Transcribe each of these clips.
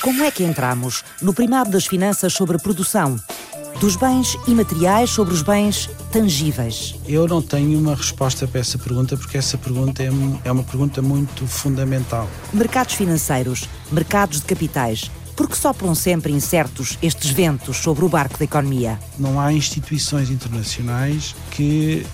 Como é que entramos no primado das finanças sobre a produção? Dos bens imateriais sobre os bens tangíveis? Eu não tenho uma resposta para essa pergunta, porque essa pergunta é, é uma pergunta muito fundamental. Mercados financeiros, mercados de capitais, porque sopram sempre incertos estes ventos sobre o barco da economia? Não há instituições internacionais que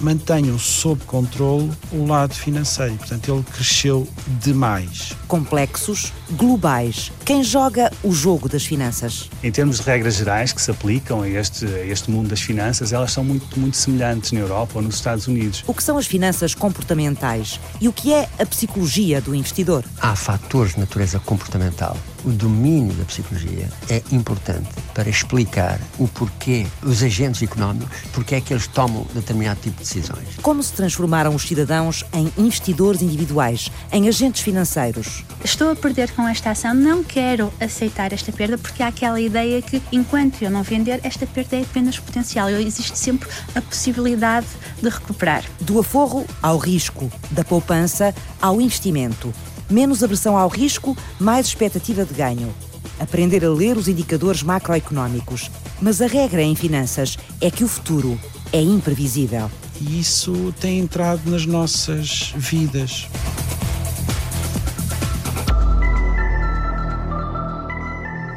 mantenham sob controle o lado financeiro. Portanto, ele cresceu demais. Complexos, globais. Quem joga o jogo das finanças? Em termos de regras gerais que se aplicam a este, a este mundo das finanças, elas são muito, muito semelhantes na Europa ou nos Estados Unidos. O que são as finanças comportamentais e o que é a psicologia do investidor? Há fatores de natureza comportamental o domínio da psicologia é importante para explicar o porquê os agentes económicos, porque é que eles tomam determinado tipo de decisões. Como se transformaram os cidadãos em investidores individuais, em agentes financeiros? Estou a perder com esta ação, não quero aceitar esta perda, porque há aquela ideia que enquanto eu não vender, esta perda é apenas potencial. Existe sempre a possibilidade de recuperar. Do aforro ao risco, da poupança ao investimento menos aversão ao risco, mais expectativa de ganho. Aprender a ler os indicadores macroeconómicos. Mas a regra em finanças é que o futuro é imprevisível. E isso tem entrado nas nossas vidas.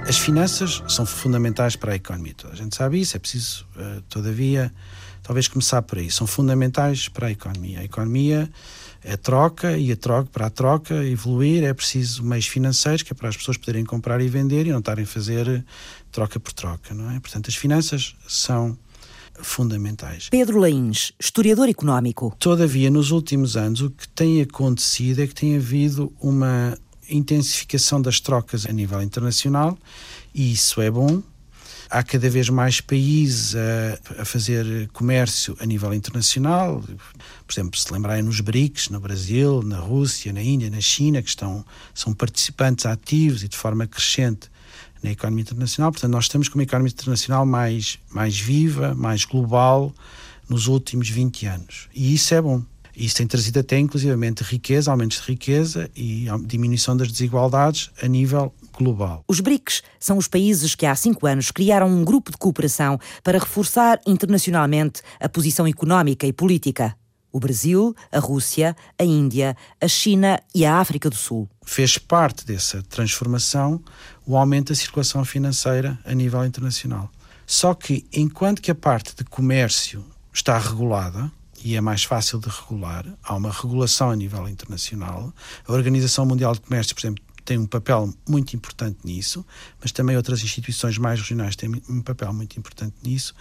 As finanças são fundamentais para a economia. Toda a gente sabe isso, é preciso, eh, todavia, talvez começar por aí. São fundamentais para a economia. A economia é troca e a troca, para a troca evoluir é preciso meios financeiros que é para as pessoas poderem comprar e vender e não estarem a fazer troca por troca, não é? Portanto, as finanças são fundamentais. Pedro Lains, historiador económico. Todavia, nos últimos anos, o que tem acontecido é que tem havido uma intensificação das trocas a nível internacional e isso é bom Há cada vez mais países a, a, fazer comércio a nível internacional. Por exemplo, se lembrarem nos BRICS, no Brasil, na Rússia, na Índia, na China, que estão, são participantes ativos e de forma crescente na economia internacional. Portanto, nós estamos com uma economia internacional mais, mais viva, mais global nos últimos 20 anos. E isso é bom. Isso tem trazido até, inclusivamente, riqueza, aumentos de riqueza e diminuição das desigualdades a nível global. Os BRICS são os países que há cinco anos criaram um grupo de cooperação para reforçar internacionalmente a posição económica e política. O Brasil, a Rússia, a Índia, a China e a África do Sul. Fez parte dessa transformação o aumento da circulação financeira a nível internacional. Só que, enquanto que a parte de comércio está regulada, e é mais fácil de regular, há uma regulação a nível internacional. A Organização Mundial de Comércio, por exemplo, tem um papel muito importante nisso, mas também outras instituições mais regionais têm um papel muito importante nisso.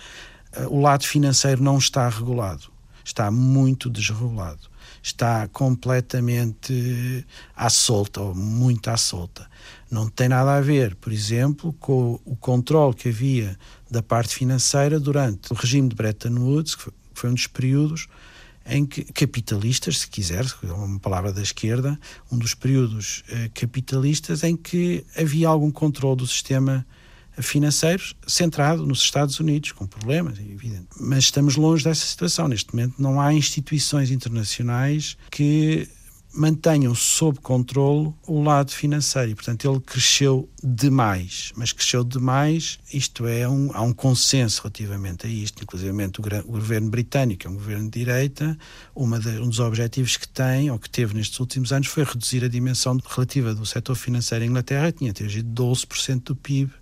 Eh, o lado financeiro não está regulado, está muito desregulado, está completamente à solta, ou muito à solta. Não tem nada a ver, por exemplo, com o controle que havia da parte financeira durante o regime de Bretton Woods, que foi um dos períodos em que capitalistas, se quiser, uma palavra da esquerda, um dos períodos eh, capitalistas em que havia algum controle do sistema financeiro centrado nos Estados Unidos, com problemas, é evidente. Mas estamos longe dessa situação. Neste momento não há instituições internacionais que mantenham sob controle o lado financeiro. E, portanto, ele cresceu demais. Mas cresceu demais, isto é, um, há um consenso relativamente a isto. Inclusive, o, o, governo britânico é um governo de direita. De, um dos objetivos que tem, ou que teve nestes últimos anos, foi reduzir a dimensão relativa do setor financeiro em Inglaterra. Tinha atingido 12% do PIB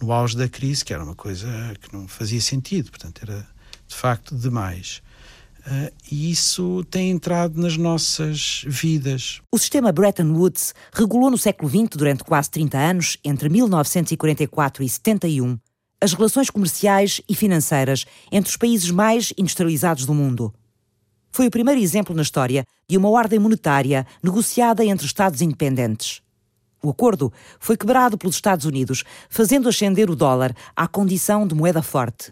no auge da crise, que era uma coisa que não fazia sentido. Portanto, era de facto demais. Uh, e isso tem entrado nas nossas vidas. O sistema Bretton Woods regulou no século XX, durante quase 30 anos, entre 1944 e 71, as relações comerciais e financeiras entre os países mais industrializados do mundo. Foi o primeiro exemplo na história de uma ordem monetária negociada entre Estados independentes. O acordo foi quebrado pelos Estados Unidos, fazendo ascender o dólar à condição de moeda forte.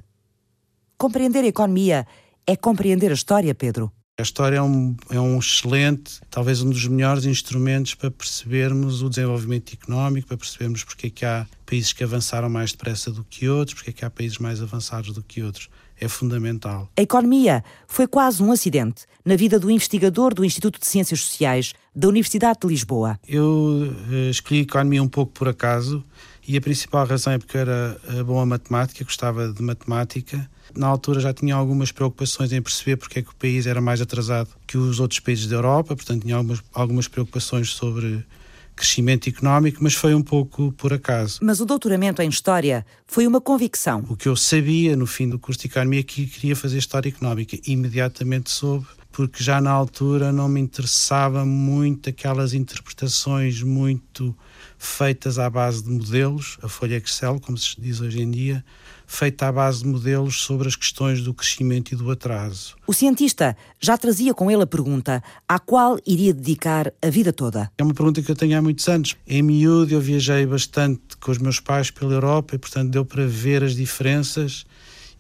Compreender a economia é compreender a história, Pedro. A história é um, é um excelente, talvez um dos melhores instrumentos para percebermos o desenvolvimento económico, para percebermos porque é que há países que avançaram mais depressa do que outros, porque é que há países mais avançados do que outros é fundamental. A economia foi quase um acidente na vida do investigador do Instituto de Ciências Sociais da Universidade de Lisboa. Eu uh, escolhi economia um pouco por acaso e a principal razão é porque era eh, bom a matemática, gostava de matemática. Na altura já tinha algumas preocupações em perceber porque é que o país era mais atrasado que os outros países da Europa, portanto tinha algumas, algumas preocupações sobre crescimento económico, mas foi um pouco por acaso. Mas o doutoramento em História foi uma convicção. O que eu sabia no fim do curso de Economia é que queria fazer História Económica. Imediatamente soube, porque já na altura não me interessava muito aquelas interpretações muito feitas à base de modelos, a folha Excel, como se diz hoje em dia, feita à base de modelos sobre as questões do crescimento e do atraso. O cientista já trazia com ele a pergunta à qual iria dedicar a vida toda. É uma pergunta que eu tenho há muitos anos. Em miúdo eu viajei bastante com os meus pais pela Europa e, portanto, deu para ver as diferenças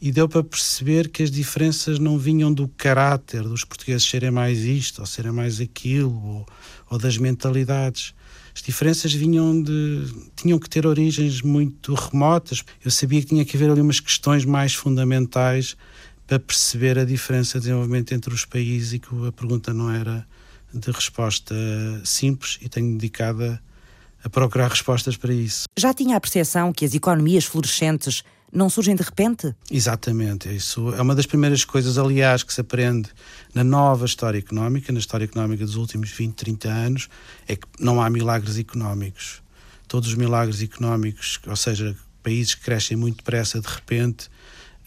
e deu para perceber que as diferenças não vinham do caráter dos portugueses serem mais isto ou serem mais aquilo ou, ou das mentalidades as diferenças vinham de. tinham que ter origens muito remotas. Eu sabia que tinha que haver ali umas questões mais fundamentais para perceber a diferença de desenvolvimento entre os países e que a pergunta não era de resposta simples e tenho dedicado a, a procurar respostas para isso. Já tinha a percepção que as economias florescentes não surgem de repente? Exatamente. Isso é uma das primeiras coisas, aliás, que se aprende na nova história económica, na história económica dos últimos 20, 30 anos, é que não há milagres económicos. Todos os milagres económicos, ou seja, países que crescem muito depressa de repente,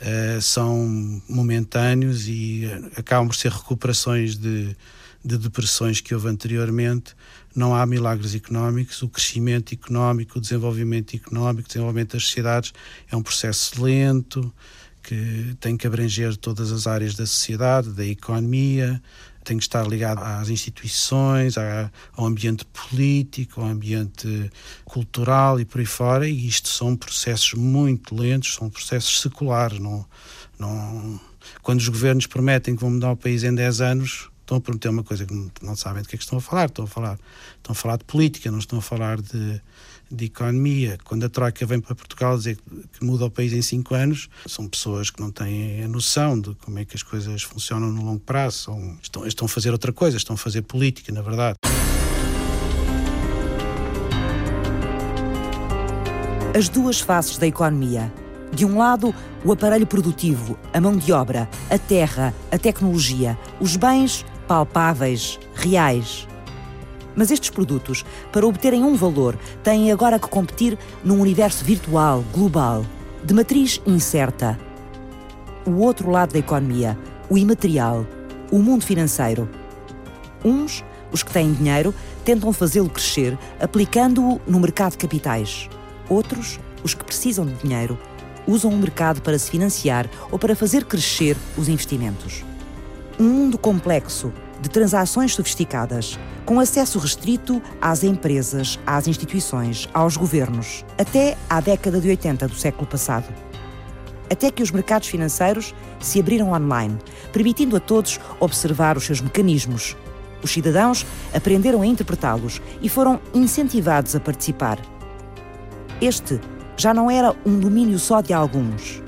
uh, são momentâneos e acabam por ser recuperações de, de depressões que houve anteriormente não há milagres económicos, o crescimento económico, o desenvolvimento económico, o desenvolvimento das sociedades é um processo lento que tem que abranger todas as áreas da sociedade, da economia, tem que estar ligado às instituições, ao ambiente político, ao ambiente cultural e por aí fora, e isto são processos muito lentos, são processos seculares. Não, não... Quando os governos prometem que vão mudar o país em 10 anos, estão a prometer uma coisa que não, sabem de que é que estão a falar. Estão a falar, estão a falar de política, não estão a falar de, de economia. Quando a Troika vem para Portugal dizer que muda o país em cinco anos, são pessoas que não têm a noção de como é que as coisas funcionam no longo prazo. São, estão, estão a fazer outra coisa, estão a fazer política, na verdade. As duas faces da economia de um lado, o aparelho produtivo, a mão de obra, a terra, a tecnologia, os bens palpáveis, reais. Mas estes produtos, para obterem um valor, têm agora que competir num universo virtual, global, de matriz incerta. O outro lado da economia, o imaterial, o mundo financeiro. Uns, os que têm dinheiro, tentam fazê-lo crescer aplicando-o no mercado de capitais. Outros, os que precisam de dinheiro, usam o mercado para se financiar ou para fazer crescer os investimentos. Um mundo complexo de transações sofisticadas, com acesso restrito às empresas, às instituições, aos governos, até à década de 80 do século passado. Até que os mercados financeiros se abriram online, permitindo a todos observar os seus mecanismos. Os cidadãos aprenderam a interpretá-los e foram incentivados a participar. Este já não era um domínio só de alguns.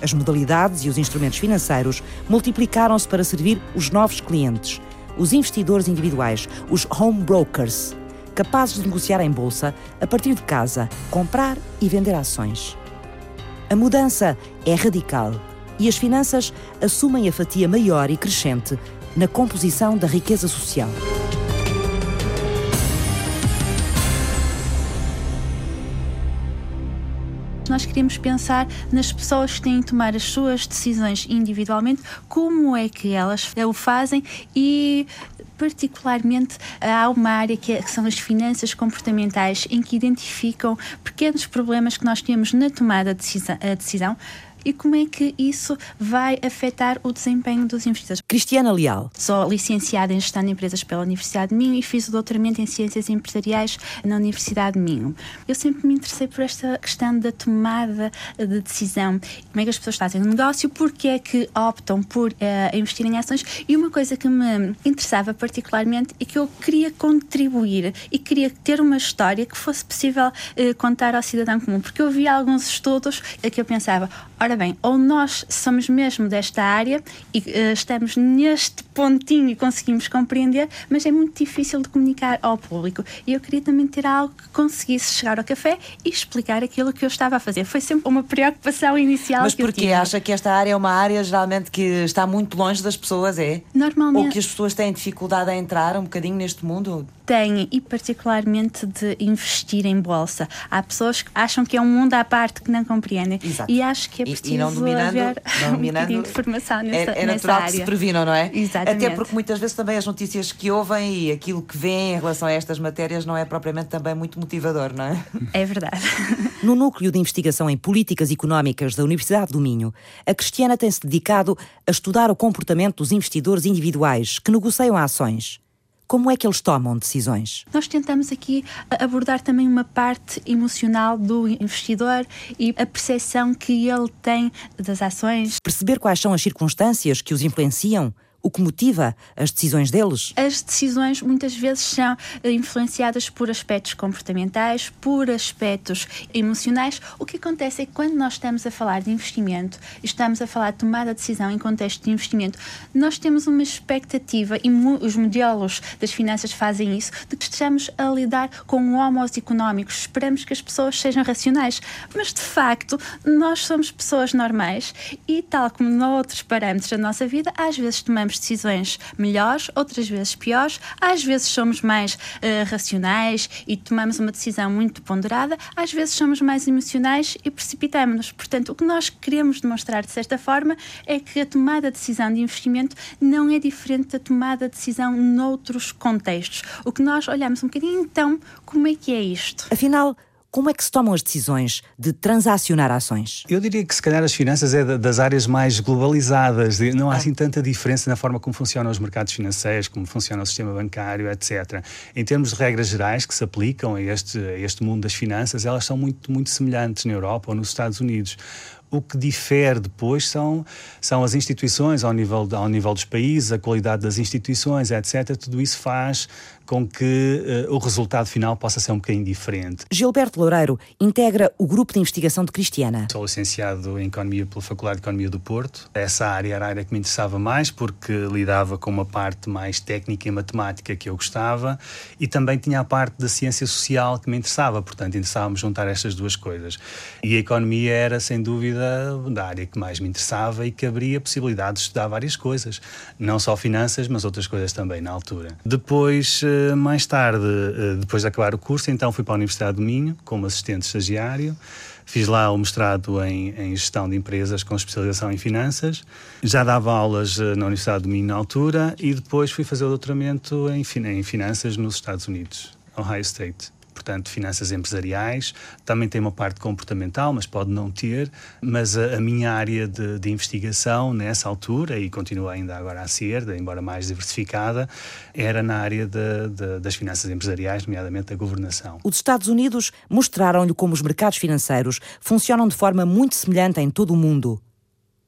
As modalidades e os instrumentos financeiros multiplicaram-se para servir os novos clientes, os investidores individuais, os home brokers, capazes de negociar em bolsa a partir de casa, comprar e vender ações. A mudança é radical e as finanças assumem a fatia maior e crescente na composição da riqueza social. Nós queremos pensar nas pessoas que têm de tomar as suas decisões individualmente, como é que elas o fazem e particularmente há uma área que, é, que, são as finanças comportamentais, em que identificam pequenos problemas que nós temos na tomada de decisão, decisão e como é que isso vai afetar o desempenho dos investidores. Cristiana Leal. Sou licenciada em Gestão de Empresas pela Universidade de Minho e fiz o doutoramento em Ciências Empresariais na Universidade de Minho. Eu sempre me interessei por esta questão da tomada de decisão. Como é que as pessoas fazem um negócio, porque é que optam por uh, investir em ações e uma coisa que me interessava particularmente é que eu queria contribuir e queria ter uma história que fosse possível uh, contar ao cidadão comum, porque eu vi alguns estudos que eu pensava, Ora bem, ou nós somos mesmo desta área e uh, estamos neste pontinho e conseguimos compreender, mas é muito difícil de comunicar ao público. E eu queria também ter algo que conseguisse chegar ao café e explicar aquilo que eu estava a fazer. Foi sempre uma preocupação inicial. Mas porquê? Acha que esta área é uma área geralmente que está muito longe das pessoas, é? Normalmente. Ou que as pessoas têm dificuldade a entrar um bocadinho neste mundo? Têm, e particularmente de investir em bolsa. Há pessoas que acham que é um mundo à parte que não compreendem. Exato. E acho que é preciso e, e não dominando, haver não dominando, um de formação nessa, é, é natural que se previnam, não é? Exatamente. Até porque muitas vezes também as notícias que ouvem e aquilo que vêem em relação a estas matérias não é propriamente também muito motivador, não é? É verdade. No Núcleo de Investigação em Políticas Económicas da Universidade do Minho, a Cristiana tem-se dedicado a estudar o comportamento dos investidores individuais que negociam ações. Como é que eles tomam decisões? Nós tentamos aqui abordar também uma parte emocional do investidor e a percepção que ele tem das ações. Perceber quais são as circunstâncias que os influenciam o que motiva as decisões deles? As decisões muitas vezes são eh, influenciadas por aspectos comportamentais, por aspectos emocionais. O que acontece é que quando nós estamos a falar de investimento, estamos a falar de tomada de decisão em contexto de investimento, nós temos uma expectativa, e os modelos das finanças fazem isso, de que estejamos a lidar com homos económicos. Esperamos que as pessoas sejam racionais. Mas, de facto, nós somos pessoas normais e, tal como noutros parâmetros da nossa vida, às vezes tomamos tomamos decisões melhores, outras vezes piores, às vezes somos mais uh, racionais e tomamos uma decisão muito ponderada, às vezes somos mais emocionais e precipitamos-nos. Portanto, o que nós queremos demonstrar de certa forma é que a tomada de decisão de investimento não é diferente da tomada de decisão noutros contextos. O que nós olhamos um bocadinho, então, como é que é isto? Afinal, como é que se tomam as decisões de transacionar ações? Eu diria que se calhar as finanças é das áreas mais globalizadas, não há assim tanta diferença na forma como funcionam os mercados financeiros, como funciona o sistema bancário, etc. Em termos de regras gerais que se aplicam a este, a este mundo das finanças, elas são muito, muito semelhantes na Europa ou nos Estados Unidos. O que difere depois são, são as instituições ao nível, ao nível dos países, a qualidade das instituições, etc. Tudo isso faz com que uh, o resultado final possa ser um bocadinho diferente. Gilberto Loureiro integra o grupo de investigação de Cristiana. Sou licenciado em Economia pela Faculdade de Economia do Porto. Essa área era a área que me interessava mais porque lidava com uma parte mais técnica e matemática que eu gostava e também tinha a parte da ciência social que me interessava, portanto interessava-me juntar estas duas coisas. E a economia era, sem dúvida, da área que mais me interessava e que abria a possibilidade de estudar várias coisas, não só finanças, mas outras coisas também na altura. Depois uh, mais tarde, eh, depois de acabar o curso, então fui para a Universidade do Minho como assistente estagiário. Fiz lá o mestrado em, em, gestão de empresas com especialização em finanças. Já dava aulas eh, na Universidade do Minho na altura e depois fui fazer o doutoramento em, em finanças nos Estados Unidos, Ohio State portanto, finanças empresariais, também tem uma parte comportamental, mas pode não ter, mas a, a minha área de, de, investigação nessa altura, e continua ainda agora a ser, embora mais diversificada, era na área de, de, das finanças empresariais, nomeadamente a governação. Os Estados Unidos mostraram-lhe como os mercados financeiros funcionam de forma muito semelhante em todo o mundo.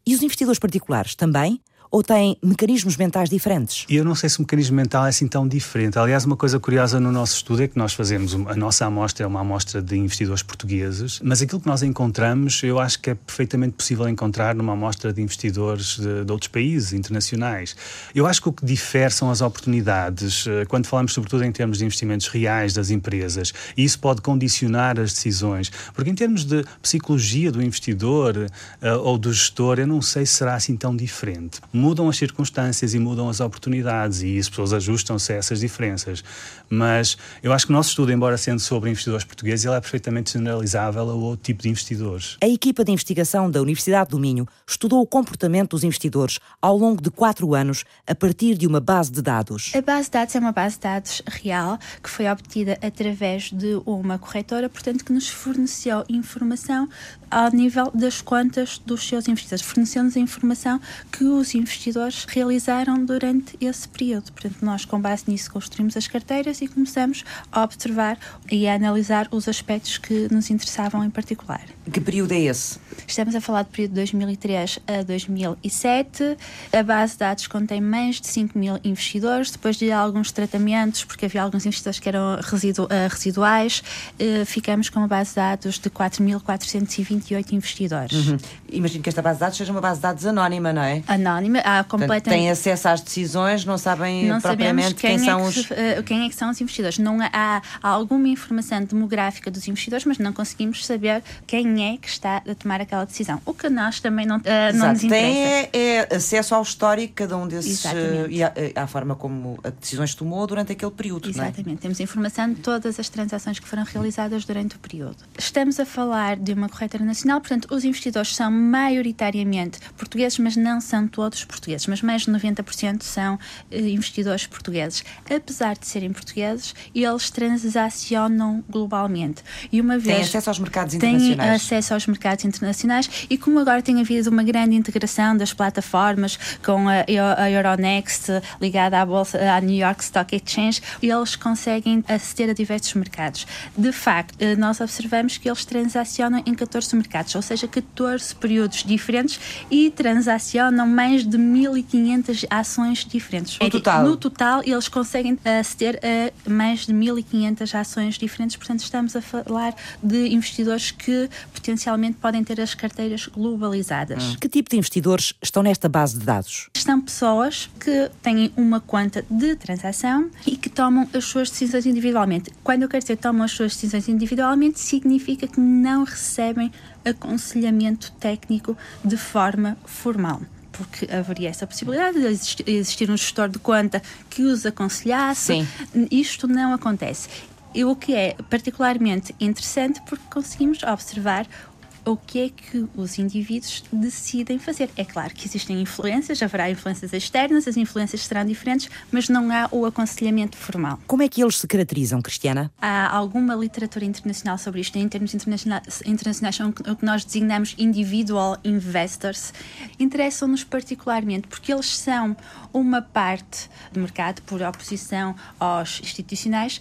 E os investidores particulares também? Ou têm mecanismos mentais diferentes? Eu não sei se o mecanismo mental é assim tão diferente. Aliás, uma coisa curiosa no nosso estudo é que nós fazemos, a nossa amostra é uma amostra de investidores portugueses, mas aquilo que nós encontramos, eu acho que é perfeitamente possível encontrar numa amostra de investidores de, de outros países, internacionais. Eu acho que o que difere são as oportunidades, eh, quando falamos sobretudo em termos de investimentos reais das empresas, e isso pode condicionar as decisões, porque em termos de psicologia do investidor uh, ou do gestor, eu não sei se será assim tão diferente mudam as circunstâncias e mudam as oportunidades e as pessoas ajustam-se a essas diferenças. Mas eu acho que o nosso estudo, embora sendo sobre investidores portugueses, ele é perfeitamente generalizável a outro tipo de investidores. A equipa de investigação da Universidade do Minho estudou o comportamento dos investidores ao longo de quatro anos a partir de uma base de dados. A base de dados é uma base de dados real que foi obtida através de uma corretora, portanto, que nos forneceu informação ao nível das contas dos seus investidores. Forneceu-nos a informação que os investidores investidores realizaram durante esse período. Portanto, nós, com base nisso, construímos as carteiras e começamos a observar e a analisar os aspectos que nos interessavam em particular. Que período é esse? Estamos a falar do período de 2003 a 2007. A base de dados contém mais de 5 mil investidores. Depois de alguns tratamentos, porque havia alguns investidores que eram residu uh, residuais, uh, ficamos com uma base de dados de 4.428 investidores. Uhum. Imagino que esta base de dados seja uma base de dados anónima, não é? Anónima, há completamente. Têm acesso às decisões, não sabem não propriamente quem, quem é são que, os. Uh, quem é que são os investidores. Não há, há alguma informação demográfica dos investidores, mas não conseguimos saber quem é que está a tomar aquela decisão. O que nós também não, uh, não nos interessa. Tem é, é, acesso ao histórico cada um desses uh, e à, à, forma como a decisões tomou durante aquele período. Exatamente. É? Temos informação de todas as transações que foram realizadas durante o período. Estamos a falar de uma corretora nacional, portanto, os investidores são maioritariamente portugueses, mas não são todos portugueses, mas mais de 90% são uh, investidores portugueses. Apesar de serem portugueses, eles transacionam globalmente. E uma vez têm acesso aos mercados internacionais. Têm acesso aos mercados internacionais e como agora tem havido uma grande integração das plataformas com a, a Euronext ligada à bolsa, à New York Stock Exchange, eles conseguem aceder a diversos mercados. De facto, eh, nós observamos que eles transacionam em 14 mercados, ou seja, 14 períodos diferentes e transacionam mais de 1.500 ações diferentes. No total? No total, eles conseguem aceder a mais de 1.500 ações diferentes, portanto, estamos a falar de investidores que potencialmente podem ter as carteiras globalizadas. Hum. Que tipo de investidores estão nesta base de dados? São pessoas que têm uma conta de transação e que tomam as suas decisões individualmente. Quando eu quero dizer tomam as suas decisões individualmente, significa que não recebem aconselhamento técnico de forma formal porque haveria essa possibilidade de existir, existir, um gestor de conta que os aconselhasse. Sim. Isto não acontece. E o que é particularmente interessante porque conseguimos observar o que é que os indivíduos decidem fazer. É claro que existem influências, haverá influências externas, as influências serão diferentes, mas não há o aconselhamento formal. Como é que eles se caracterizam, Cristiana? Há alguma literatura internacional sobre isto, em termos internacionais, internacionais são o que nós designamos individual investors. Interessam-nos particularmente porque eles são uma parte do mercado por oposição aos institucionais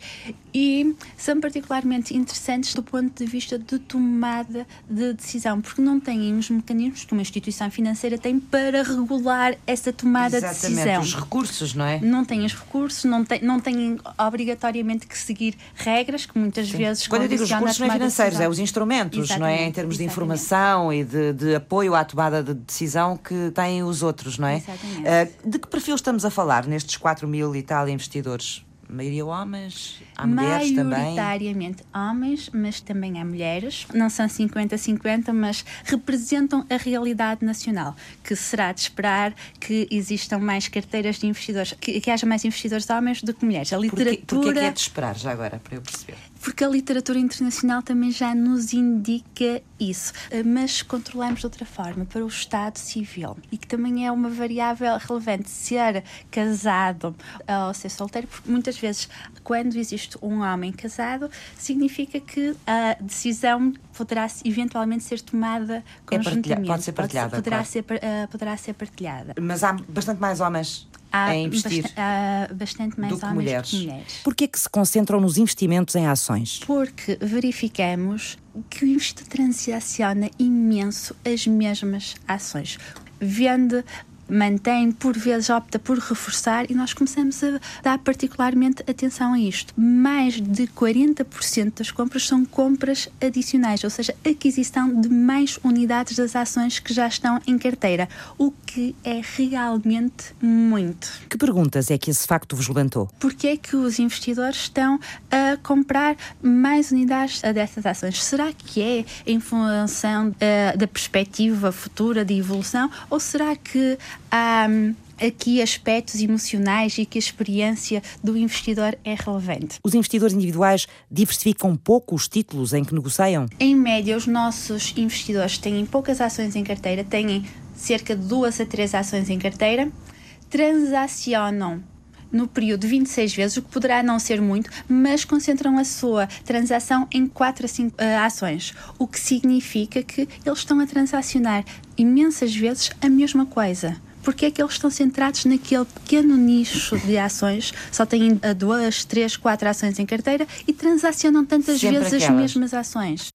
e são particularmente interessantes do ponto de vista de tomada de decisão, porque não têm os mecanismos que uma instituição financeira tem para regular essa tomada Exatamente, de decisão. os recursos, não é? Não têm os recursos, não, tem, não têm obrigatoriamente que seguir regras que muitas Sim. vezes Quando eu digo os recursos não é financeiros, é os instrumentos, Exatamente, não é? Em termos de informação e de, de, apoio à tomada de decisão que têm os outros, não é? Exatamente. Uh, de que perfil estamos a falar nestes 4 mil e tal investidores? Maioria homens, há mulheres também? Maioritariamente homens, mas também há mulheres. Não são 50-50, mas representam a realidade nacional, que será de esperar que existam mais carteiras de investidores, que, que haja mais investidores homens do que mulheres. A literatura... Porquê, porquê que é de esperar, já agora, para eu perceber? Porque a literatura internacional também já nos indica isso, mas controlamos de outra forma, para o Estado civil, e que também é uma variável relevante, ser casado ou ser solteiro, porque muitas vezes, quando existe um homem casado, significa que a decisão poderá eventualmente ser tomada conjuntamente. É pode ser partilhada. Pode, poderá, claro. ser, uh, poderá ser partilhada. Mas há bastante mais homens há a investir bastante, há bastante mais homens mulheres. que mulheres. Porquê que se concentram nos investimentos em ações? Porque verificamos que o investidor transaciona imenso as mesmas ações. Vende mantém, por vezes opta por reforçar e nós começamos a dar particularmente atenção a isto. Mais de 40% das compras são compras adicionais, ou seja, aquisição de mais unidades das ações que já estão em carteira, o que é realmente muito. Que perguntas é que esse facto vos levantou? Porquê é que os investidores estão a comprar mais unidades dessas ações? Será que é em função uh, da perspectiva futura de evolução ou será que há um, aqui aspectos emocionais e que a experiência do investidor é relevante. Os investidores individuais diversificam pouco os títulos em que negociam? Em média, os nossos investidores têm poucas ações em carteira, têm cerca de duas a três ações em carteira, transacionam no período de 26 vezes, o que poderá não ser muito, mas concentram a sua transação em 4 a 5 uh, ações, o que significa que eles estão a transacionar imensas vezes a mesma coisa. Porque é que eles estão centrados naquele pequeno nicho de ações, só têm duas, três, quatro ações em carteira e transacionam tantas Sempre vezes aquelas. as mesmas ações.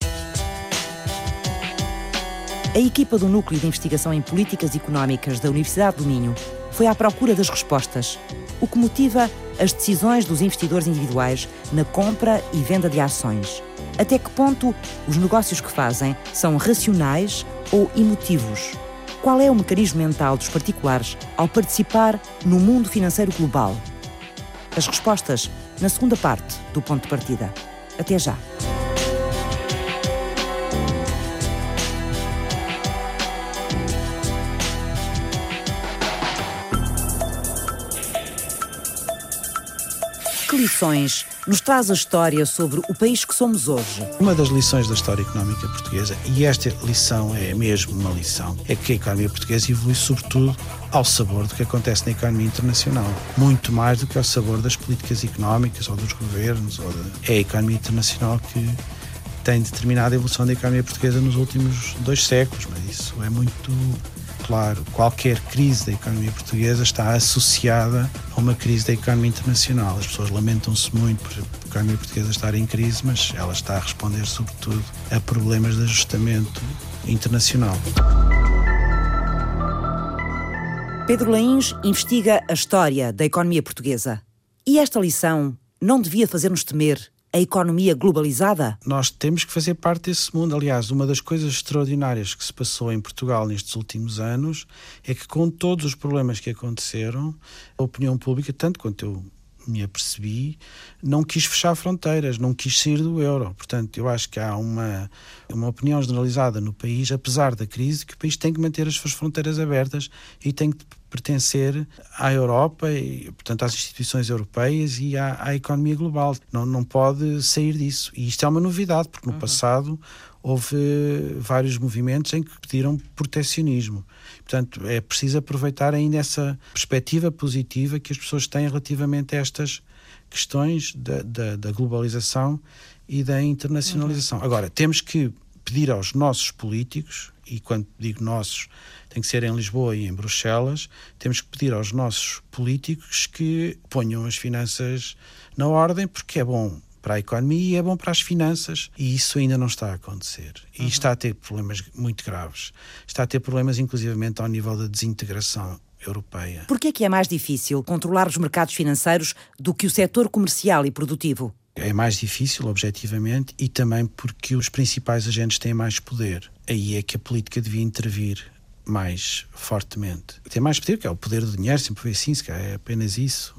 A equipa do Núcleo de Investigação em Políticas Económicas da Universidade do Minho foi à procura das respostas, o que motiva as decisões dos investidores individuais na compra e venda de ações. Até que ponto os negócios que fazem são racionais ou emotivos? Qual é o mecanismo mental dos particulares ao participar no mundo financeiro global? As respostas na segunda parte do ponto de partida. Até já. Lições nos traz a história sobre o país que somos hoje? Uma das lições da história económica portuguesa, e esta lição é mesmo uma lição, é que a economia portuguesa evolui sobretudo ao sabor do que acontece na economia internacional. Muito mais do que ao sabor das políticas económicas ou dos governos. Ou de... É a economia internacional que tem determinado a evolução da economia portuguesa nos últimos dois séculos, mas isso é muito claro. Qualquer crise da economia portuguesa está associada a uma crise da economia internacional. As pessoas lamentam-se muito por a economia portuguesa estar em crise, mas ela está a responder, sobretudo, a problemas de ajustamento internacional. Pedro Lains investiga a história da economia portuguesa. E esta lição não devia fazer-nos temer a economia globalizada? Nós temos que fazer parte desse mundo. Aliás, uma das coisas extraordinárias que se passou em Portugal nestes últimos anos é que, com todos os problemas que aconteceram, a opinião pública, tanto quanto eu me apercebi, não quis fechar fronteiras, não quis sair do euro. Portanto, eu acho que há uma, uma opinião generalizada no país, apesar da crise, que o país tem que manter as suas fronteiras abertas e tem que pertencer à Europa e, portanto, às instituições europeias e à, à economia global. Não, não pode sair disso. E isto é uma novidade, porque no passado houve vários movimentos em que pediram protecionismo. Portanto, é preciso aproveitar ainda essa perspectiva positiva que as pessoas têm relativamente a estas questões da, da, da globalização e da internacionalização. Agora, temos que pedir aos nossos políticos, e quando digo nossos, tem que ser em Lisboa e em Bruxelas, temos que pedir aos nossos políticos que ponham as finanças na ordem, porque é bom para a economia e é bom para as finanças. E isso ainda não está a acontecer. E uhum. está a ter problemas muito graves. Está a ter problemas, inclusivamente, ao nível da desintegração europeia. Por que é que é mais difícil controlar os mercados financeiros do que o setor comercial e produtivo? É mais difícil, objetivamente, e também porque os principais agentes têm mais poder. Aí é que a política devia intervir mais fortemente. Tem mais poder, que é o poder do dinheiro, sempre foi assim, se calhar é apenas isso.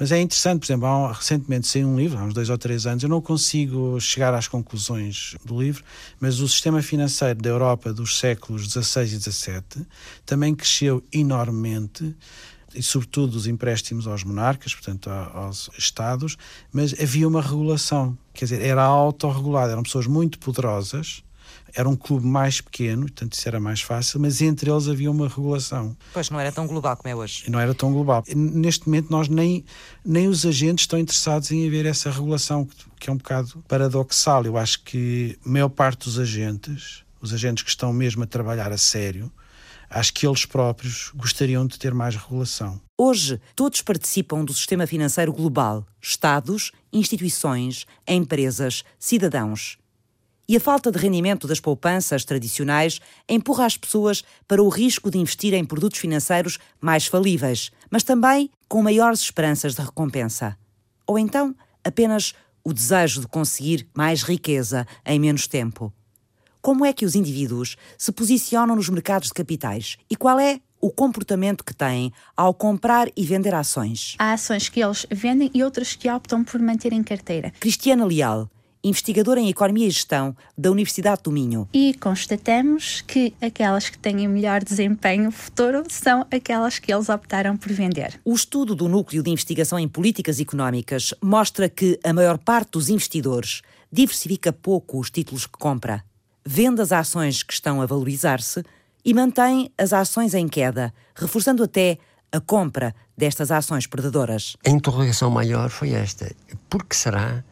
Mas é interessante, por exemplo, há, recentemente saiu um livro, há uns dois ou três anos, eu não consigo chegar às conclusões do livro, mas o sistema financeiro da Europa dos séculos XVI e XVII também cresceu enormemente, e sobretudo os empréstimos aos monarcas, portanto aos Estados, mas havia uma regulação, quer dizer, era autorregulado, eram pessoas muito poderosas, era um clube mais pequeno, portanto isso era mais fácil, mas entre eles havia uma regulação. Pois não era tão global como é hoje. Não era tão global. Neste momento nós nem, nem os agentes estão interessados em haver essa regulação, que é um bocado paradoxal. Eu acho que a maior parte dos agentes, os agentes que estão mesmo a trabalhar a sério, acho que eles próprios gostariam de ter mais regulação. Hoje, todos participam do sistema financeiro global: Estados, instituições, empresas, cidadãos. E a falta de rendimento das poupanças tradicionais empurra as pessoas para o risco de investir em produtos financeiros mais falíveis, mas também com maiores esperanças de recompensa. Ou então, apenas o desejo de conseguir mais riqueza em menos tempo. Como é que os indivíduos se posicionam nos mercados de capitais e qual é o comportamento que têm ao comprar e vender ações? Há ações que eles vendem e outras que optam por manter em carteira. Cristiana Leal investigadora em Economia e Gestão da Universidade do Minho. E constatamos que aquelas que têm o melhor desempenho futuro são aquelas que eles optaram por vender. O estudo do Núcleo de Investigação em Políticas Económicas mostra que a maior parte dos investidores diversifica pouco os títulos que compra, vende as ações que estão a valorizar-se e mantém as ações em queda, reforçando até a compra destas ações perdedoras. A interrogação maior foi esta: por que será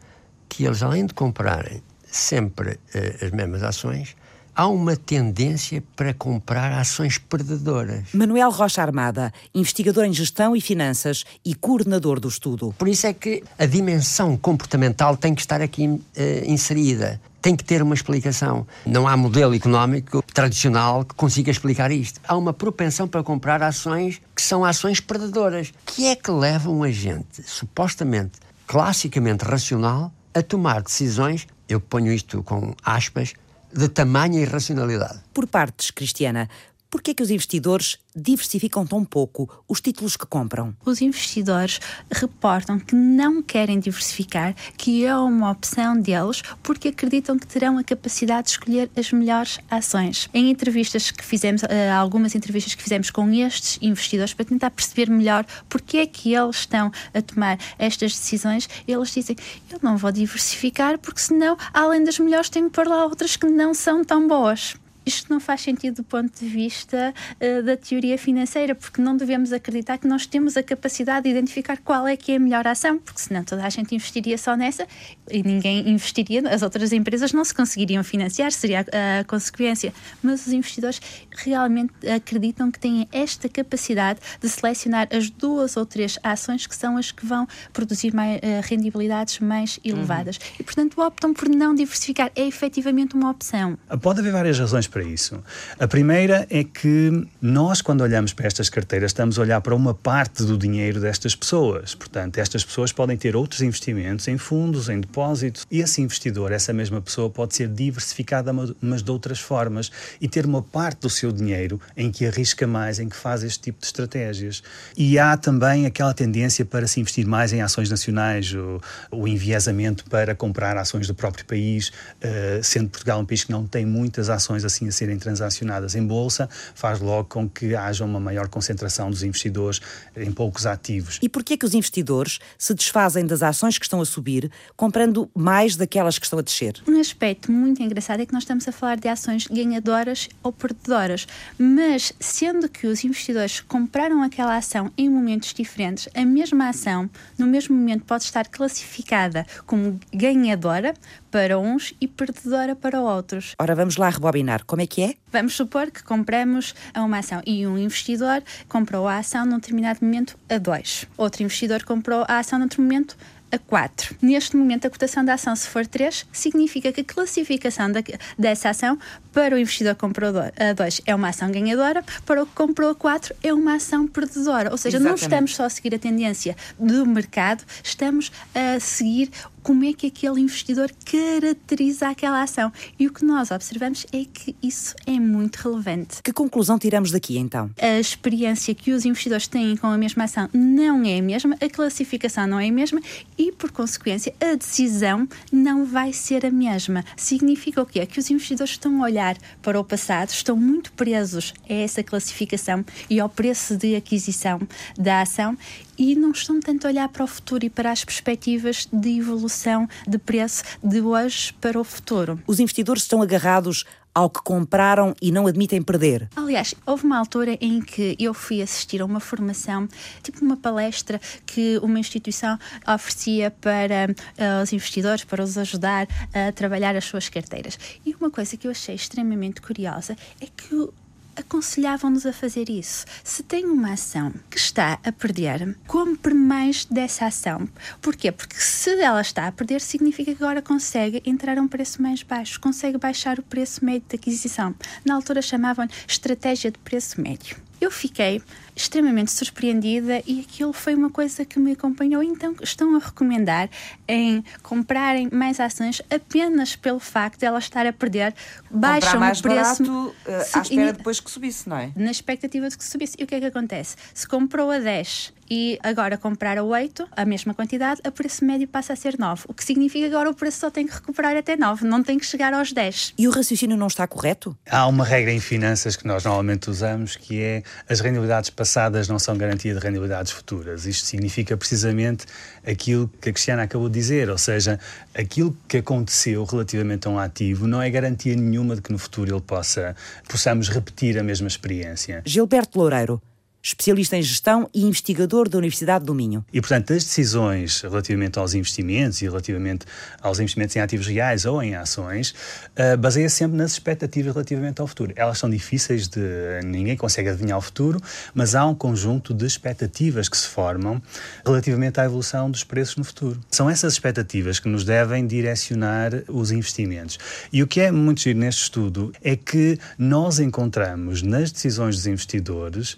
que eles, além de comprarem sempre uh, as mesmas ações, há uma tendência para comprar ações perdedoras. Manuel Rocha Armada, investigador em gestão e finanças e coordenador do estudo. Por isso é que a dimensão comportamental tem que estar aqui uh, inserida. Tem que ter uma explicação. Não há modelo económico tradicional que consiga explicar isto. Há uma propensão para comprar ações que são ações perdedoras. que é que leva um agente, supostamente, classicamente racional, a tomar decisões, eu ponho isto com aspas, de tamanha irracionalidade. Por partes, Cristiana, por que é que os investidores diversificam tão pouco os títulos que compram? Os investidores reportam que não querem diversificar, que é uma opção deles, porque acreditam que terão a capacidade de escolher as melhores ações. Em entrevistas que fizemos, eh, algumas entrevistas que fizemos com estes investidores, para tentar perceber melhor porque é que eles estão a tomar estas decisões, eles dizem: Eu não vou diversificar, porque senão, além das melhores, tenho pôr lá outras que não são tão boas. Isto não faz sentido do ponto de vista uh, da teoria financeira, porque não devemos acreditar que nós temos a capacidade de identificar qual é que é a melhor ação, porque senão toda a gente investiria só nessa e ninguém investiria, as outras empresas não se conseguiriam financiar, seria a, a consequência. Mas os investidores realmente acreditam que têm esta capacidade de selecionar as duas ou três ações que são as que vão produzir mais, uh, rendibilidades mais elevadas. Uhum. E, portanto, optam por não diversificar. É efetivamente uma opção. Pode haver várias razões para para isso. A primeira é que nós, quando olhamos para estas carteiras, estamos a olhar para uma parte do dinheiro destas pessoas. Portanto, estas pessoas podem ter outros investimentos em fundos, em depósitos, e esse investidor, essa mesma pessoa, pode ser diversificada, mas de outras formas, e ter uma parte do seu dinheiro em que arrisca mais, em que faz este tipo de estratégias. E há também aquela tendência para se investir mais em ações nacionais, o, o enviesamento para comprar ações do próprio país, uh, sendo Portugal um país que não tem muitas ações assim a serem transacionadas em bolsa, faz logo com que haja uma maior concentração dos investidores em poucos ativos. E porquê que os investidores se desfazem das ações que estão a subir, comprando mais daquelas que estão a descer? Um aspecto muito engraçado é que nós estamos a falar de ações ganhadoras ou perdedoras, mas sendo que os investidores compraram aquela ação em momentos diferentes, a mesma ação no mesmo momento pode estar classificada como ganhadora para uns e perdedora para outros. Ora, vamos lá rebobinar. Como é que é? Vamos supor que compramos uma ação e um investidor comprou a ação num determinado momento a 2. Outro investidor comprou a ação num outro momento a 4. Neste momento, a cotação da ação, se for 3, significa que a classificação da, dessa ação para o investidor comprador a 2 é uma ação ganhadora, para o que comprou a 4 é uma ação perdedora. Ou seja, Exatamente. não estamos só a seguir a tendência do mercado, estamos a seguir como é que aquele investidor caracteriza aquela ação. E o que nós observamos é que isso é muito relevante. Que conclusão tiramos daqui então? A experiência que os investidores têm com a mesma ação não é a mesma, a classificação não é a mesma e, por consequência, a decisão não vai ser a mesma. Significa o quê? Que os investidores estão a olhar para o passado, estão muito presos a essa classificação e ao preço de aquisição da ação e não estão tanto a olhar para o futuro e para as perspectivas de evolução de preço de hoje para o futuro. Os investidores estão agarrados ao que compraram e não admitem perder. Aliás, houve uma altura em que eu fui assistir a uma formação, tipo uma palestra que uma instituição oferecia para uh, os investidores, para os ajudar a trabalhar as suas carteiras. E uma coisa que eu achei extremamente curiosa é que aconselhavam-nos a fazer isso. Se tem uma ação que está a perder, compre mais dessa ação. Porquê? Porque se ela está a perder, significa que agora consegue entrar a um preço mais baixo, consegue baixar o preço médio de aquisição. Na altura chamavam estratégia de preço médio. Eu fiquei extremamente surpreendida e aquilo foi uma coisa que me acompanhou. Então, estão a recomendar em comprarem mais ações apenas pelo facto de ela estar a perder, baixam mais o preço. Barato, uh, à espera depois que subisse, não é? Na expectativa de que subisse. E o que é que acontece? Se comprou a 10 e agora comprar a 8, a mesma quantidade, a preço médio passa a ser 9. O que significa que agora o preço só tem que recuperar até 9, não tem que chegar aos 10. E o raciocínio não está correto? Há uma regra em finanças que nós normalmente usamos que é as rendibilidades passadas não são garantia de rendibilidades futuras. Isto significa precisamente aquilo que a Cristiana acabou de dizer, ou seja, aquilo que aconteceu relativamente a um ativo não é garantia nenhuma de que no futuro ele possa possamos repetir a mesma experiência. Gilberto Loureiro, especialista em gestão e investigador da Universidade do Minho. E, portanto, as decisões relativamente aos investimentos e relativamente aos investimentos em ativos reais ou em ações uh, baseia-se sempre nas expectativas relativamente ao futuro. Elas são difíceis de. ninguém consegue adivinhar o futuro, mas há um conjunto de expectativas que se formam relativamente à evolução dos preços no futuro. São essas expectativas que nos devem direcionar os investimentos. E o que é muito giro neste estudo é que nós encontramos nas decisões dos investidores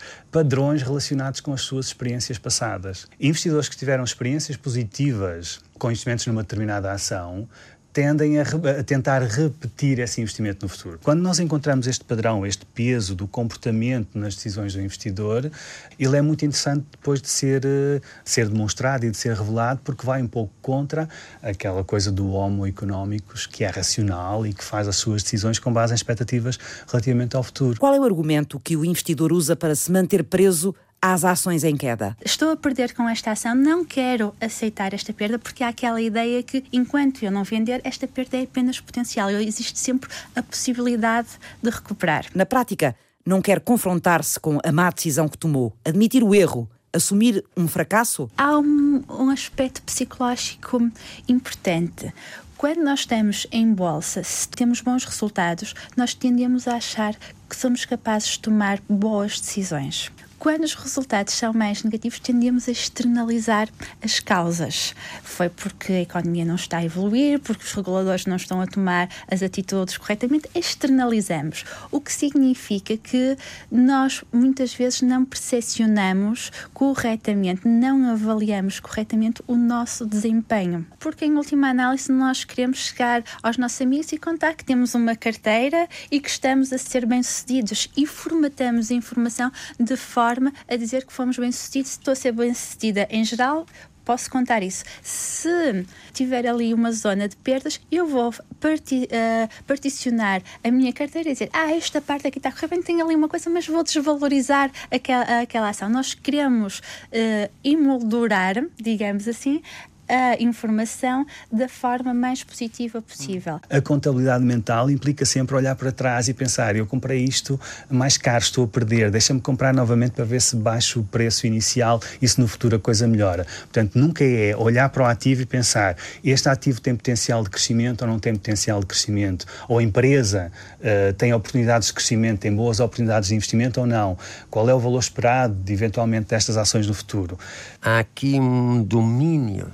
padrões relacionados com as suas experiências passadas. Investidores que tiveram experiências positivas com investimentos numa determinada ação tendem a, a, tentar repetir esse investimento no futuro. Quando nós encontramos este padrão, este peso do comportamento nas decisões do investidor, ele é muito interessante depois de ser, eh, ser demonstrado e de ser revelado, porque vai um pouco contra aquela coisa do homo económicos, que é racional e que faz as suas decisões com base em expectativas relativamente ao futuro. Qual é o argumento que o investidor usa para se manter preso às ações em queda? Estou a perder com esta ação, não quero aceitar esta perda porque há aquela ideia que enquanto eu não vender, esta perda é apenas potencial. Existe sempre a possibilidade de recuperar. Na prática, não quer confrontar-se com a má decisão que tomou, admitir o erro, assumir um fracasso? Há um, um aspecto psicológico importante quando nós estamos em bolsa, se temos bons resultados, nós tendemos a achar que somos capazes de tomar boas decisões. Quando os resultados são mais negativos, tendemos a externalizar as causas. Foi porque a economia não está a evoluir, porque os reguladores não estão a tomar as atitudes corretamente, externalizamos. O que significa que nós muitas vezes não percepcionamos corretamente, não avaliamos corretamente o nosso desempenho. Porque, em última análise, nós queremos chegar aos nossos amigos e contar que temos uma carteira e que estamos a ser bem-sucedidos e formatamos a informação de forma forma a dizer que fomos bem-sucedidos. Estou a ser bem-sucedida em geral, posso contar isso. Se tiver ali uma zona de perdas, eu vou parti, uh, particionar a minha carteira e dizer: Ah, esta parte aqui está correndo, tem ali uma coisa, mas vou desvalorizar aquela, aquela ação. Nós queremos uh, emoldurar, digamos assim, a informação da forma mais positiva possível. A contabilidade mental implica sempre olhar para trás e pensar: eu comprei isto mais caro, estou a perder, deixa-me comprar novamente para ver se baixo o preço inicial e se no futuro a coisa melhora. Portanto, nunca é olhar para o ativo e pensar: este ativo tem potencial de crescimento ou não tem potencial de crescimento? Ou a empresa uh, tem oportunidades de crescimento, tem boas oportunidades de investimento ou não? Qual é o valor esperado de eventualmente destas ações no futuro? Há aqui um domínio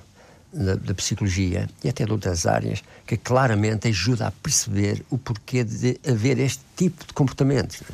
da, da, psicologia e até de outras áreas que claramente ajuda a perceber o porquê de haver este tipo de comportamento.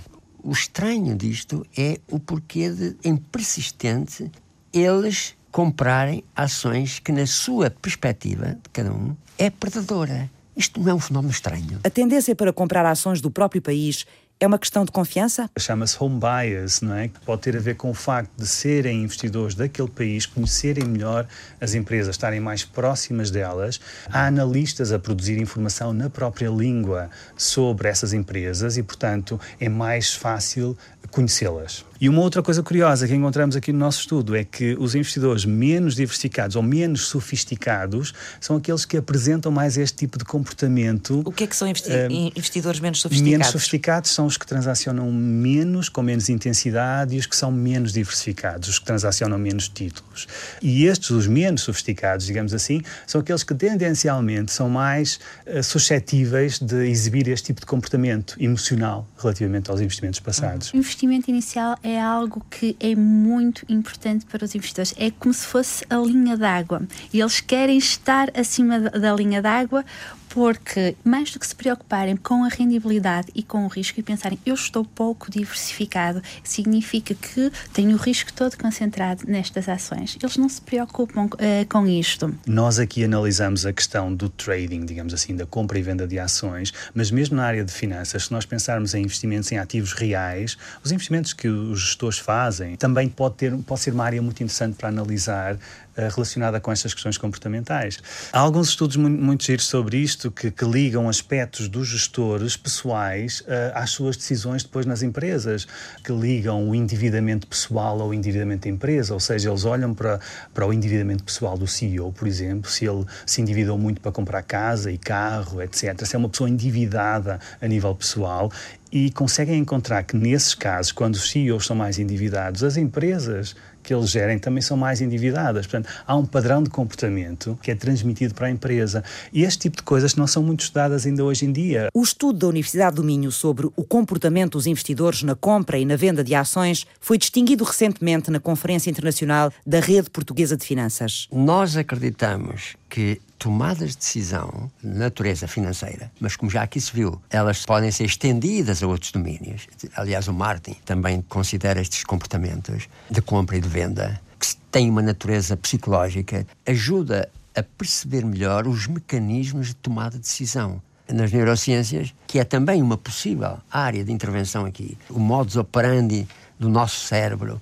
O estranho disto é o porquê de, em persistente, eles comprarem ações que, na sua perspectiva de cada um, é perdedora. Isto não é um fenómeno estranho. A tendência para comprar ações do próprio país é uma questão de confiança? Chama-se home bias, não é? Pode ter a ver com o facto de serem investidores daquele país, conhecerem melhor as empresas, estarem mais próximas delas. Há analistas a produzir informação na própria língua sobre essas empresas e, portanto, é mais fácil conhecê-las. E uma outra coisa curiosa que encontramos aqui no nosso estudo é que os investidores menos diversificados ou menos sofisticados são aqueles que apresentam mais este tipo de comportamento. O que é que são investi uh, investidores menos sofisticados? Menos sofisticados são os que transacionam menos, com menos intensidade, e os que são menos diversificados, os que transacionam menos títulos. E estes, os menos sofisticados, digamos assim, são aqueles que tendencialmente são mais uh, suscetíveis de exibir este tipo de comportamento emocional relativamente aos investimentos passados. O investimento inicial é algo que é muito importante para os investidores. É como se fosse a linha d'água. E eles querem estar acima da linha d'água porque mais do que se preocuparem com a rendibilidade e com o risco e pensarem eu estou pouco diversificado, significa que tenho o risco todo concentrado nestas ações. Eles não se preocupam uh, com isto. Nós aqui analisamos a questão do trading, digamos assim, da compra e venda de ações, mas mesmo na área de finanças, se nós pensarmos em investimentos em ativos reais, os investimentos que os gestores fazem também pode, ter, pode ser uma área muito interessante para analisar relacionada com estas questões comportamentais. Há alguns estudos muito, muito giros sobre isto que, que ligam aspectos dos gestores pessoais uh, às suas decisões depois nas empresas, que ligam o endividamento pessoal ao endividamento da empresa, ou seja, eles olham para, para o endividamento pessoal do CEO, por exemplo, se ele se endividou muito para comprar casa e carro, etc. Se é uma pessoa endividada a nível pessoal e conseguem encontrar que nesses casos, quando os CEOs são mais endividados, as empresas que eles gerem também são mais endividadas. Portanto, há um padrão de comportamento que é transmitido para a empresa. E este tipo de coisas não são muito estudadas ainda hoje em dia. O estudo da Universidade do Minho sobre o comportamento dos investidores na compra e na venda de ações foi distinguido recentemente na Conferência Internacional da Rede Portuguesa de Finanças. Nós acreditamos que tomadas de decisão de natureza financeira, mas como já aqui se viu, elas podem ser estendidas a outros domínios. Aliás, o Martin também considera estes comportamentos de compra e de venda, que têm uma natureza psicológica, ajuda a perceber melhor os mecanismos de tomada de decisão nas neurociências, que é também uma possível área de intervenção aqui. O modus operandi do nosso cérebro,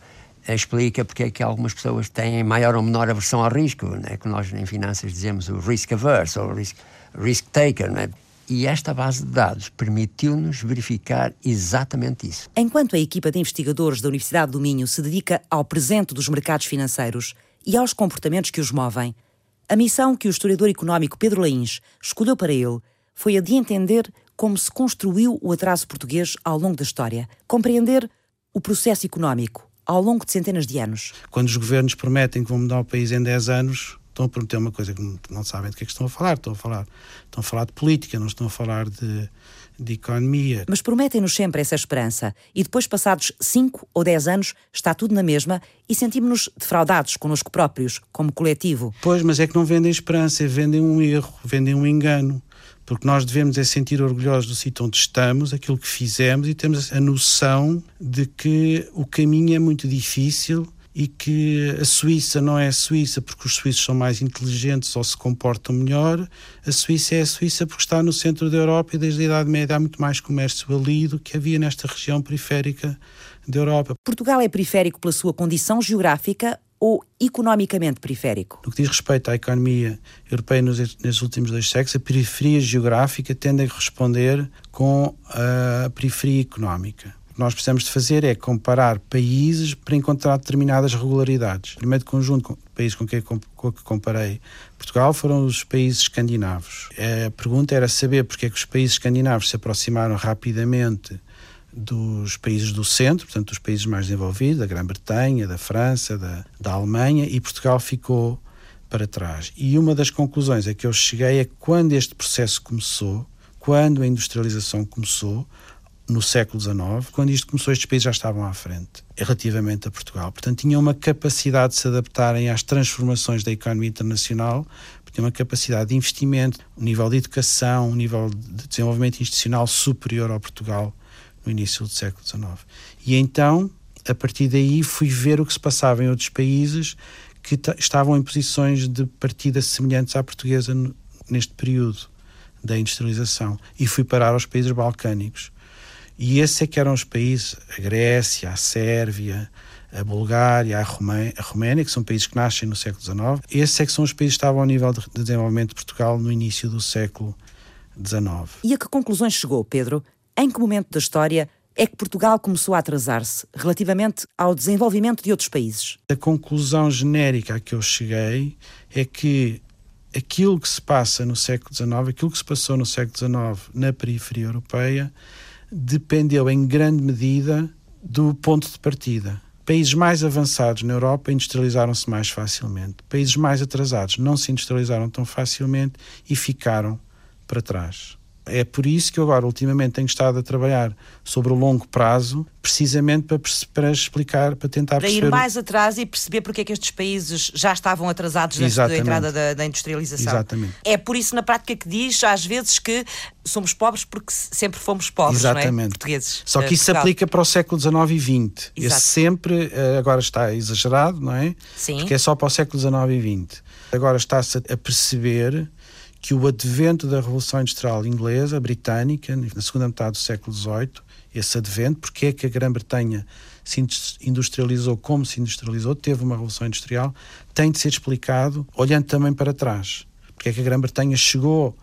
explica porque é que algumas pessoas têm maior ou menor aversão ao risco, né? que nós em finanças dizemos o risk averse ou risk, risk taker. Né? E esta base de dados permitiu-nos verificar exatamente isso. Enquanto a equipa de investigadores da Universidade do Minho se dedica ao presente dos mercados financeiros e aos comportamentos que os movem, a missão que o historiador económico Pedro Lains escolheu para ele foi a de entender como se construiu o atraso português ao longo da história, compreender o processo económico, ao longo de centenas de anos. Quando os governos prometem que vão mudar o país em 10 anos, estão a prometer uma coisa que não sabem de que é que estão a falar. Estão a falar, estão a falar de política, não estão a falar de, de economia. Mas prometem-nos sempre essa esperança e depois, passados 5 ou 10 anos, está tudo na mesma e sentimos-nos defraudados connosco próprios, como coletivo. Pois, mas é que não vendem esperança, vendem um erro, vendem um engano porque nós devemos é sentir orgulhosos do sítio onde estamos, aquilo que fizemos e temos a noção de que o caminho é muito difícil e que a Suíça não é a Suíça porque os suíços são mais inteligentes ou se comportam melhor. A Suíça é a Suíça porque está no centro da Europa e desde a Idade Média há muito mais comércio ali do que havia nesta região periférica da Europa. Portugal é periférico pela sua condição geográfica ou economicamente periférico? No que diz respeito à economia europeia nos, nos últimos dois séculos, a periferia geográfica tende a responder com a periferia económica. O que nós precisamos de fazer é comparar países para encontrar determinadas regularidades. O primeiro conjunto de países com que, com que comparei Portugal foram os países escandinavos. A pergunta era saber porque é que os países escandinavos se aproximaram rapidamente dos países do centro, portanto, dos países mais desenvolvidos, da Grã-Bretanha, da França, da, da Alemanha, e Portugal ficou para trás. E uma das conclusões a que eu cheguei é que quando este processo começou, quando a industrialização começou, no século XIX, quando isto começou, estes países já estavam à frente, relativamente a Portugal. Portanto, tinham uma capacidade de se adaptarem às transformações da economia internacional, tinham uma capacidade de investimento, um nível de educação, um nível de desenvolvimento institucional superior ao Portugal no início do século XIX. E então, a partir daí, fui ver o que se passava em outros países que estavam em posições de partida semelhantes à portuguesa neste período da industrialização e fui parar aos países balcânicos. E esses é que eram os países, a Grécia, a Sérvia, a Bulgária, a, Romé a Roménia, que são países que nascem no século XIX. Esses é que são os países que estavam ao nível de desenvolvimento de Portugal no início do século XIX. E a que conclusões chegou, Pedro, em que momento da história é que Portugal começou a atrasar-se relativamente ao desenvolvimento de outros países? A conclusão genérica a que eu cheguei é que aquilo que se passa no século XIX, aquilo que se passou no século XIX na periferia europeia, dependeu em grande medida do ponto de partida. Países mais avançados na Europa industrializaram-se mais facilmente. Países mais atrasados não se industrializaram tão facilmente e ficaram para trás. É por isso que eu agora, ultimamente, tenho estado a trabalhar sobre o longo prazo, precisamente para, para explicar, para tentar para perceber... ir mais atrás e perceber porque é que estes países já estavam atrasados da entrada da, da, industrialização. Exatamente. É por isso, na prática, que diz, às vezes, que somos pobres porque sempre fomos pobres, Exatamente. não é? Portugueses. Só que isso se aplica para o século XIX e XX. Exato. Esse sempre, eh, agora está exagerado, não é? Sim. Porque é só para o século XIX e XX. Agora está-se a perceber que o advento da Revolução Industrial Inglesa, britânica, na segunda metade do século XVIII, esse advento, porque é que a Grã-Bretanha se industrializou como se industrializou, teve uma revolução industrial, tem de ser explicado olhando também para trás. Porque é que a Grã-Bretanha chegou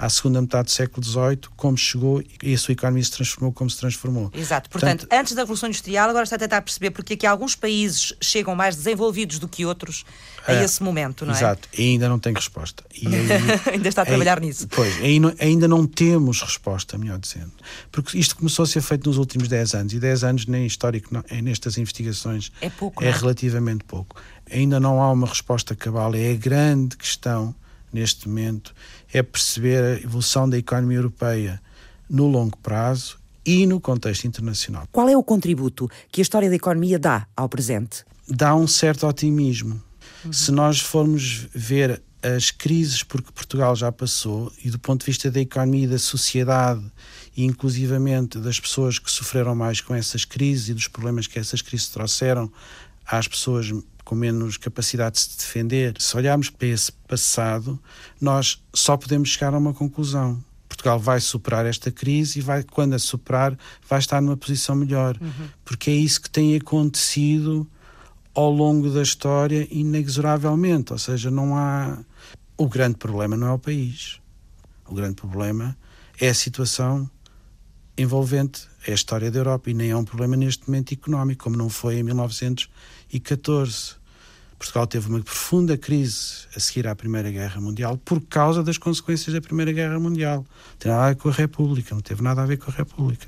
à segunda metade do século XVIII, como chegou e a sua economia se transformou como se transformou. Exato. Portanto, Portanto antes da Revolução Industrial, agora está a tentar perceber porque é que alguns países chegam mais desenvolvidos do que outros a é, esse momento, não é? Exato. E ainda não tem resposta. Aí, ainda está a trabalhar aí, nisso. Pois, ainda, ainda não temos resposta, melhor dizendo. Porque isto começou a ser feito nos últimos 10 anos, e 10 anos nem histórico, não, é nestas investigações é, pouco, é, é relativamente pouco. Ainda não há uma resposta cabal, é a grande questão neste momento é perceber a evolução da economia europeia no longo prazo e no contexto internacional. Qual é o contributo que a história da economia dá ao presente? Dá um certo otimismo. Uhum. Se nós formos ver as crises porque Portugal já passou e do ponto de vista da economia e da sociedade e inclusivamente das pessoas que sofreram mais com essas crises e dos problemas que essas crises trouxeram às pessoas com menos capacidade de se defender. Se olharmos para esse passado, nós só podemos chegar a uma conclusão. Portugal vai superar esta crise e vai, quando a superar, vai estar numa posição melhor. Uhum. Porque é isso que tem acontecido ao longo da história, inexoravelmente. Ou seja, não há. O grande problema não é o país. O grande problema é a situação envolvente, é a história da Europa. E nem é um problema neste momento económico, como não foi em 1914. Portugal teve uma profunda crise a seguir à Primeira Guerra Mundial por causa das consequências da Primeira Guerra Mundial. Não tem nada a ver com a República, não teve nada a ver com a República.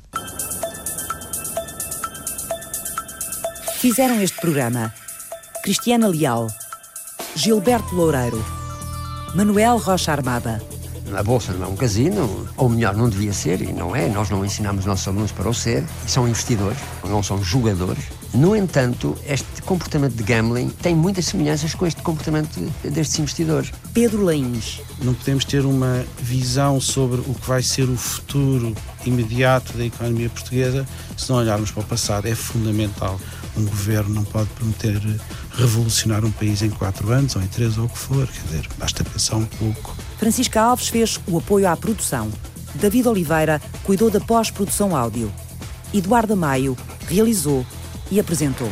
Fizeram este programa Cristiana Leal, Gilberto Loureiro, Manuel Rocha Armada. A Bolsa não é um casino, ou melhor, não devia ser, e não é. Nós não ensinamos nossos alunos para o ser. São investidores, não são jogadores. No entanto, este comportamento de gambling tem muitas semelhanças com este comportamento destes investidores. Pedro Leins. Não podemos ter uma visão sobre o que vai ser o futuro imediato da economia portuguesa se não olharmos para o passado. É fundamental. Um governo não pode prometer revolucionar um país em quatro anos ou em três ou o que for. Quer dizer, basta pensar um pouco. Francisca Alves fez o apoio à produção. David Oliveira cuidou da pós-produção áudio. Eduardo Maio realizou e apresentou.